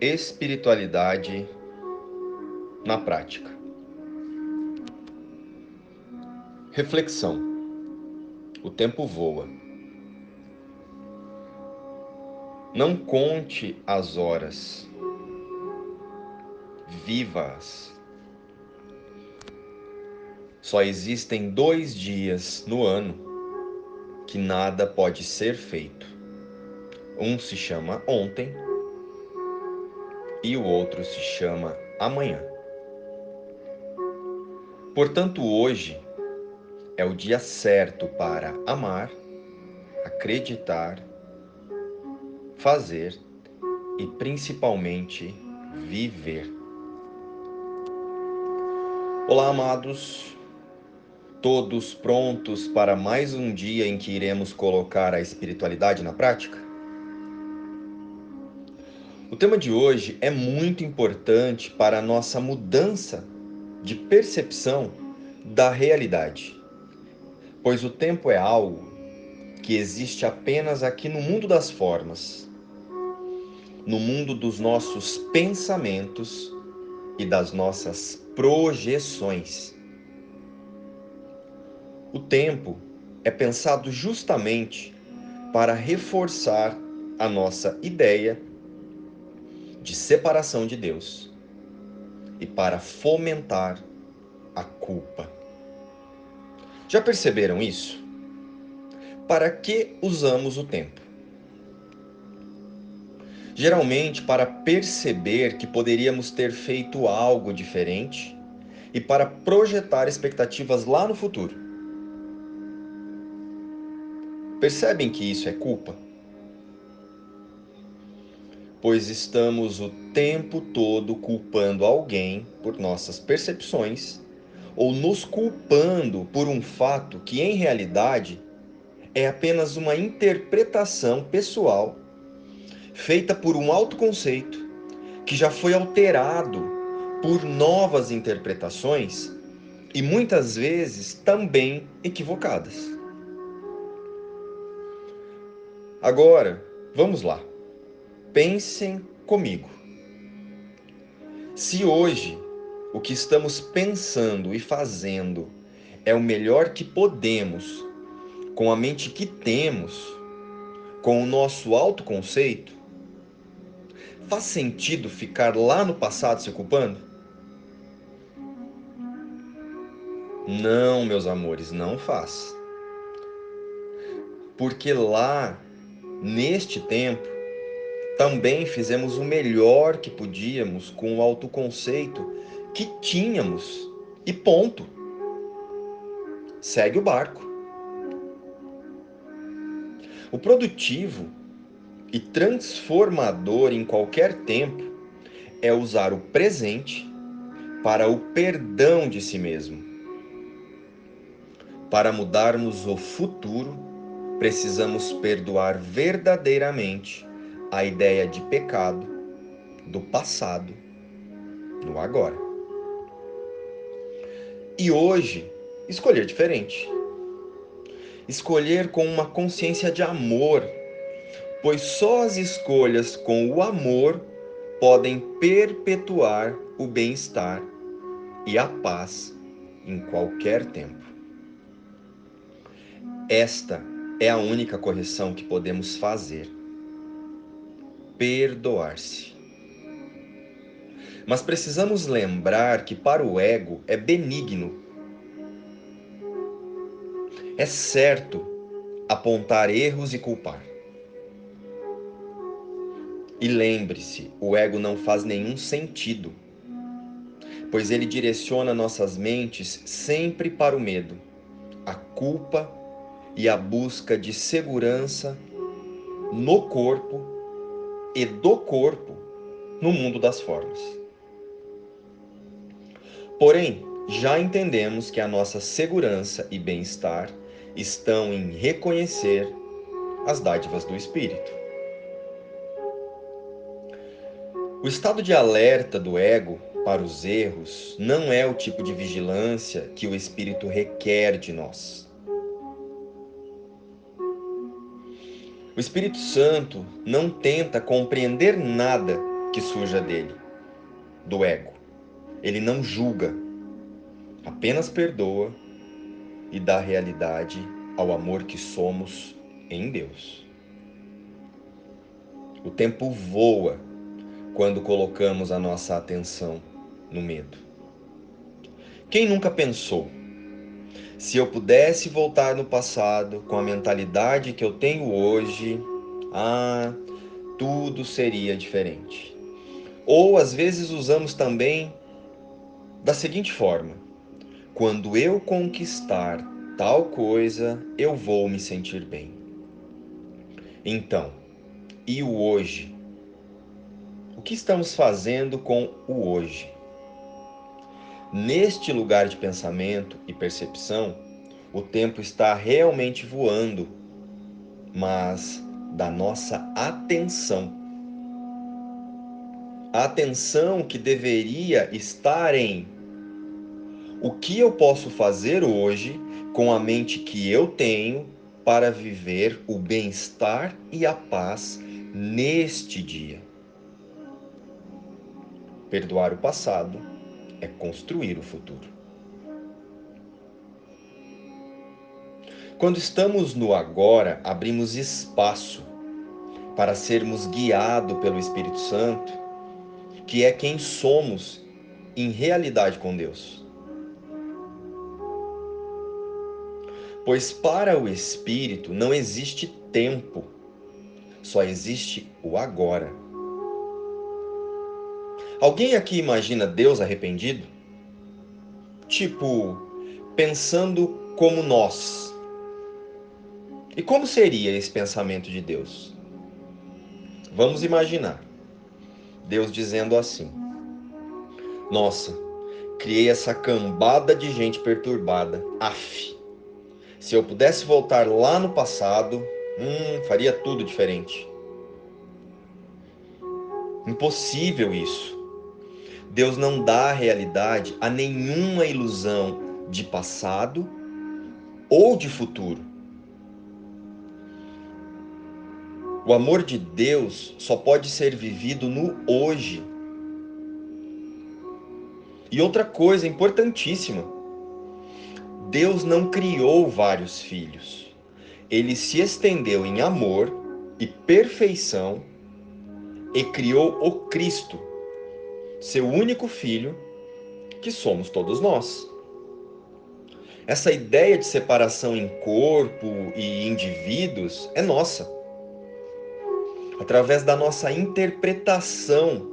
Espiritualidade na prática. Reflexão. O tempo voa. Não conte as horas. Viva-as. Só existem dois dias no ano que nada pode ser feito. Um se chama ontem e o outro se chama amanhã. Portanto, hoje é o dia certo para amar, acreditar, fazer e principalmente viver. Olá, amados, todos prontos para mais um dia em que iremos colocar a espiritualidade na prática? O tema de hoje é muito importante para a nossa mudança de percepção da realidade, pois o tempo é algo que existe apenas aqui no mundo das formas, no mundo dos nossos pensamentos e das nossas projeções. O tempo é pensado justamente para reforçar a nossa ideia de separação de Deus e para fomentar a culpa. Já perceberam isso? Para que usamos o tempo? Geralmente para perceber que poderíamos ter feito algo diferente e para projetar expectativas lá no futuro. Percebem que isso é culpa? Pois estamos o tempo todo culpando alguém por nossas percepções ou nos culpando por um fato que em realidade é apenas uma interpretação pessoal feita por um autoconceito que já foi alterado por novas interpretações e muitas vezes também equivocadas. Agora, vamos lá. Pensem comigo. Se hoje o que estamos pensando e fazendo é o melhor que podemos, com a mente que temos, com o nosso autoconceito, faz sentido ficar lá no passado se culpando? Não, meus amores, não faz. Porque lá, neste tempo, também fizemos o melhor que podíamos com o autoconceito que tínhamos e ponto. Segue o barco. O produtivo e transformador em qualquer tempo é usar o presente para o perdão de si mesmo. Para mudarmos o futuro, precisamos perdoar verdadeiramente a ideia de pecado do passado no agora. E hoje, escolher diferente. Escolher com uma consciência de amor, pois só as escolhas com o amor podem perpetuar o bem-estar e a paz em qualquer tempo. Esta é a única correção que podemos fazer perdoar-se. Mas precisamos lembrar que para o ego é benigno. É certo apontar erros e culpar. E lembre-se, o ego não faz nenhum sentido, pois ele direciona nossas mentes sempre para o medo, a culpa e a busca de segurança no corpo e do corpo no mundo das formas. Porém, já entendemos que a nossa segurança e bem-estar estão em reconhecer as dádivas do Espírito. O estado de alerta do ego para os erros não é o tipo de vigilância que o Espírito requer de nós. O Espírito Santo não tenta compreender nada que surja dele, do ego. Ele não julga, apenas perdoa e dá realidade ao amor que somos em Deus. O tempo voa quando colocamos a nossa atenção no medo. Quem nunca pensou? Se eu pudesse voltar no passado com a mentalidade que eu tenho hoje, ah, tudo seria diferente. Ou às vezes usamos também da seguinte forma: quando eu conquistar tal coisa, eu vou me sentir bem. Então, e o hoje? O que estamos fazendo com o hoje? Neste lugar de pensamento e percepção, o tempo está realmente voando, mas da nossa atenção. A atenção que deveria estar em o que eu posso fazer hoje com a mente que eu tenho para viver o bem-estar e a paz neste dia. Perdoar o passado é construir o futuro. Quando estamos no agora, abrimos espaço para sermos guiados pelo Espírito Santo, que é quem somos em realidade com Deus. Pois para o Espírito não existe tempo, só existe o agora. Alguém aqui imagina Deus arrependido? Tipo, pensando como nós. E como seria esse pensamento de Deus? Vamos imaginar Deus dizendo assim: Nossa, criei essa cambada de gente perturbada. Af. Se eu pudesse voltar lá no passado, hum, faria tudo diferente. Impossível isso. Deus não dá realidade a nenhuma ilusão de passado ou de futuro. O amor de Deus só pode ser vivido no hoje. E outra coisa importantíssima: Deus não criou vários filhos. Ele se estendeu em amor e perfeição e criou o Cristo seu único filho, que somos todos nós. Essa ideia de separação em corpo e indivíduos é nossa. Através da nossa interpretação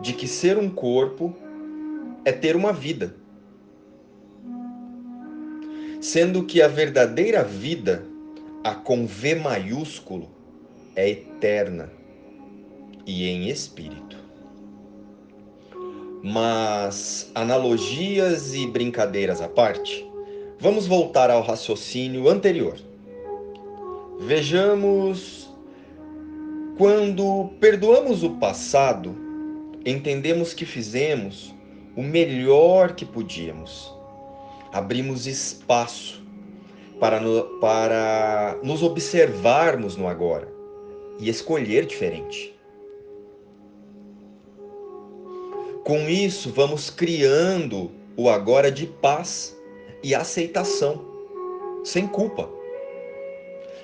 de que ser um corpo é ter uma vida. Sendo que a verdadeira vida, a com V maiúsculo, é eterna e em espírito. Mas analogias e brincadeiras à parte, vamos voltar ao raciocínio anterior. Vejamos quando perdoamos o passado, entendemos que fizemos o melhor que podíamos. Abrimos espaço para, no, para nos observarmos no agora e escolher diferente. Com isso, vamos criando o agora de paz e aceitação, sem culpa,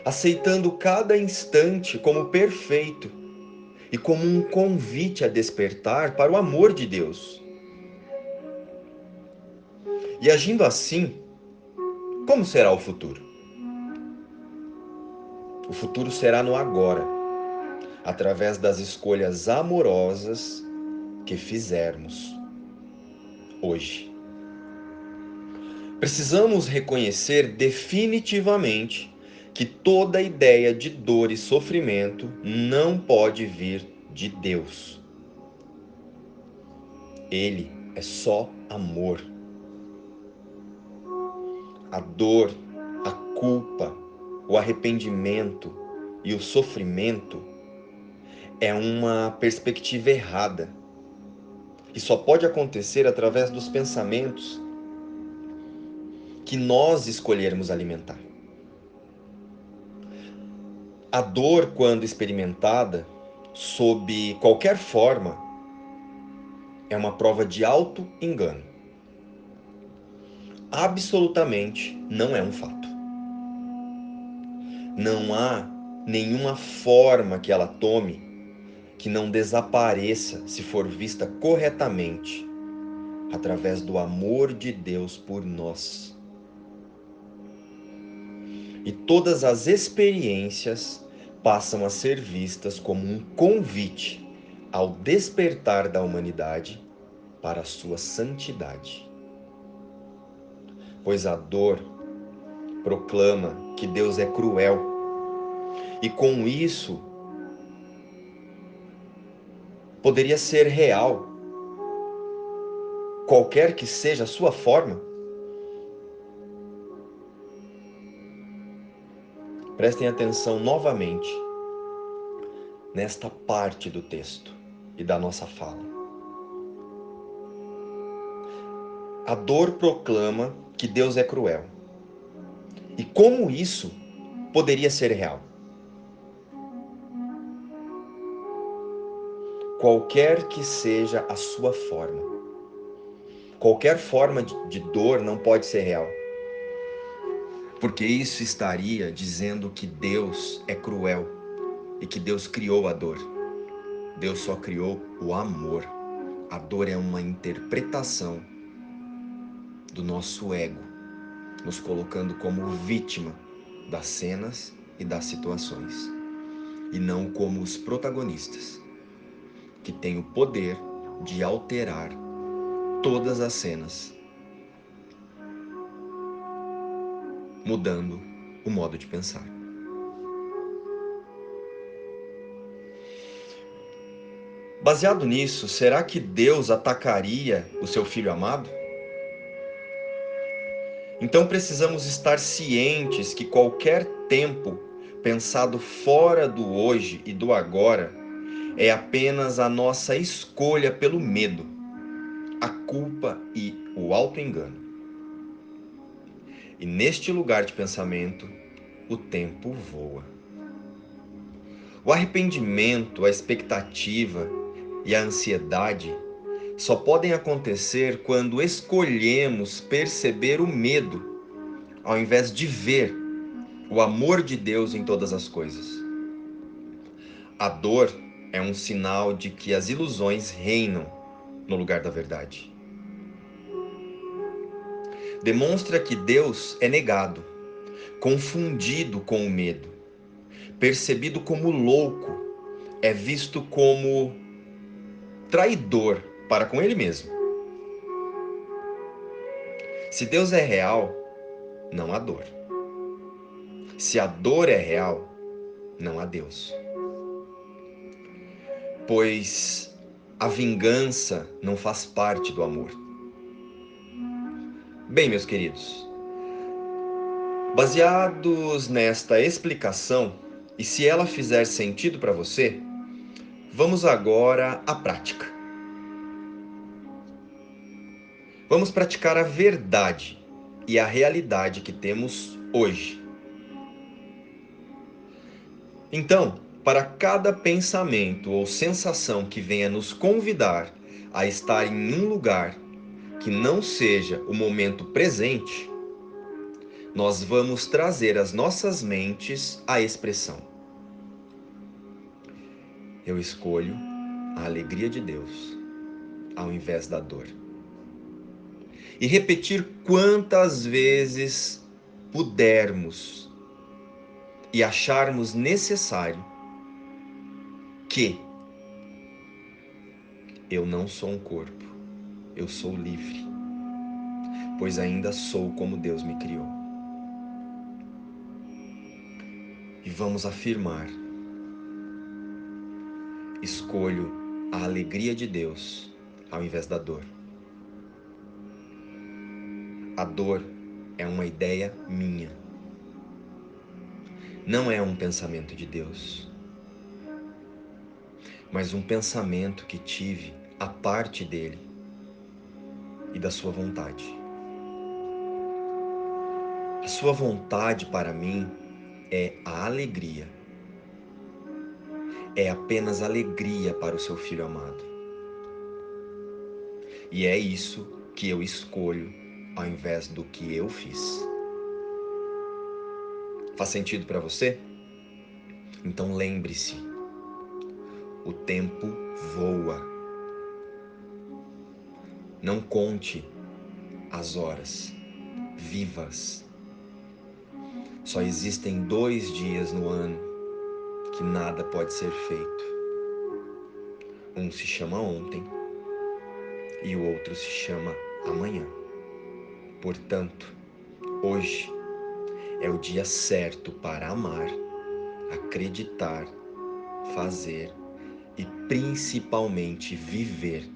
aceitando cada instante como perfeito e como um convite a despertar para o amor de Deus. E agindo assim, como será o futuro? O futuro será no agora, através das escolhas amorosas que fizermos hoje. Precisamos reconhecer definitivamente que toda ideia de dor e sofrimento não pode vir de Deus. Ele é só amor. A dor, a culpa, o arrependimento e o sofrimento é uma perspectiva errada que só pode acontecer através dos pensamentos que nós escolhermos alimentar. A dor, quando experimentada sob qualquer forma, é uma prova de alto engano. Absolutamente não é um fato. Não há nenhuma forma que ela tome que não desapareça se for vista corretamente através do amor de Deus por nós. E todas as experiências passam a ser vistas como um convite ao despertar da humanidade para a sua santidade. Pois a dor proclama que Deus é cruel e com isso poderia ser real, qualquer que seja a sua forma. Prestem atenção novamente nesta parte do texto e da nossa fala. A dor proclama que Deus é cruel. E como isso poderia ser real? Qualquer que seja a sua forma. Qualquer forma de dor não pode ser real. Porque isso estaria dizendo que Deus é cruel e que Deus criou a dor. Deus só criou o amor. A dor é uma interpretação do nosso ego, nos colocando como vítima das cenas e das situações, e não como os protagonistas que tem o poder de alterar todas as cenas, mudando o modo de pensar. Baseado nisso, será que Deus atacaria o seu filho amado? Então precisamos estar cientes que qualquer tempo pensado fora do hoje e do agora é apenas a nossa escolha pelo medo, a culpa e o auto-engano. E neste lugar de pensamento, o tempo voa. O arrependimento, a expectativa e a ansiedade só podem acontecer quando escolhemos perceber o medo, ao invés de ver o amor de Deus em todas as coisas. A dor é um sinal de que as ilusões reinam no lugar da verdade. Demonstra que Deus é negado, confundido com o medo, percebido como louco, é visto como traidor para com ele mesmo. Se Deus é real, não há dor. Se a dor é real, não há Deus pois a vingança não faz parte do amor. Bem, meus queridos, baseados nesta explicação, e se ela fizer sentido para você, vamos agora à prática. Vamos praticar a verdade e a realidade que temos hoje. Então, para cada pensamento ou sensação que venha nos convidar a estar em um lugar que não seja o momento presente, nós vamos trazer as nossas mentes à expressão. Eu escolho a alegria de Deus ao invés da dor. E repetir quantas vezes pudermos e acharmos necessário que eu não sou um corpo, eu sou livre, pois ainda sou como Deus me criou. E vamos afirmar: escolho a alegria de Deus ao invés da dor. A dor é uma ideia minha, não é um pensamento de Deus mas um pensamento que tive a parte dele e da sua vontade. A sua vontade para mim é a alegria. É apenas alegria para o seu filho amado. E é isso que eu escolho ao invés do que eu fiz. Faz sentido para você? Então lembre-se: o tempo voa. Não conte as horas, vivas. Só existem dois dias no ano que nada pode ser feito. Um se chama ontem e o outro se chama amanhã. Portanto, hoje é o dia certo para amar, acreditar, fazer e principalmente viver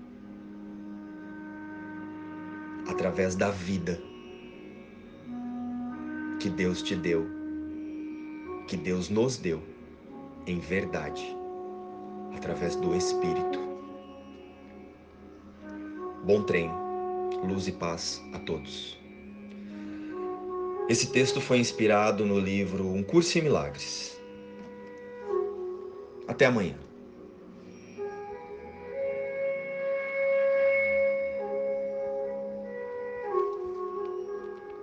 através da vida que Deus te deu, que Deus nos deu em verdade, através do Espírito. Bom treino, luz e paz a todos. Esse texto foi inspirado no livro Um Curso em Milagres. Até amanhã.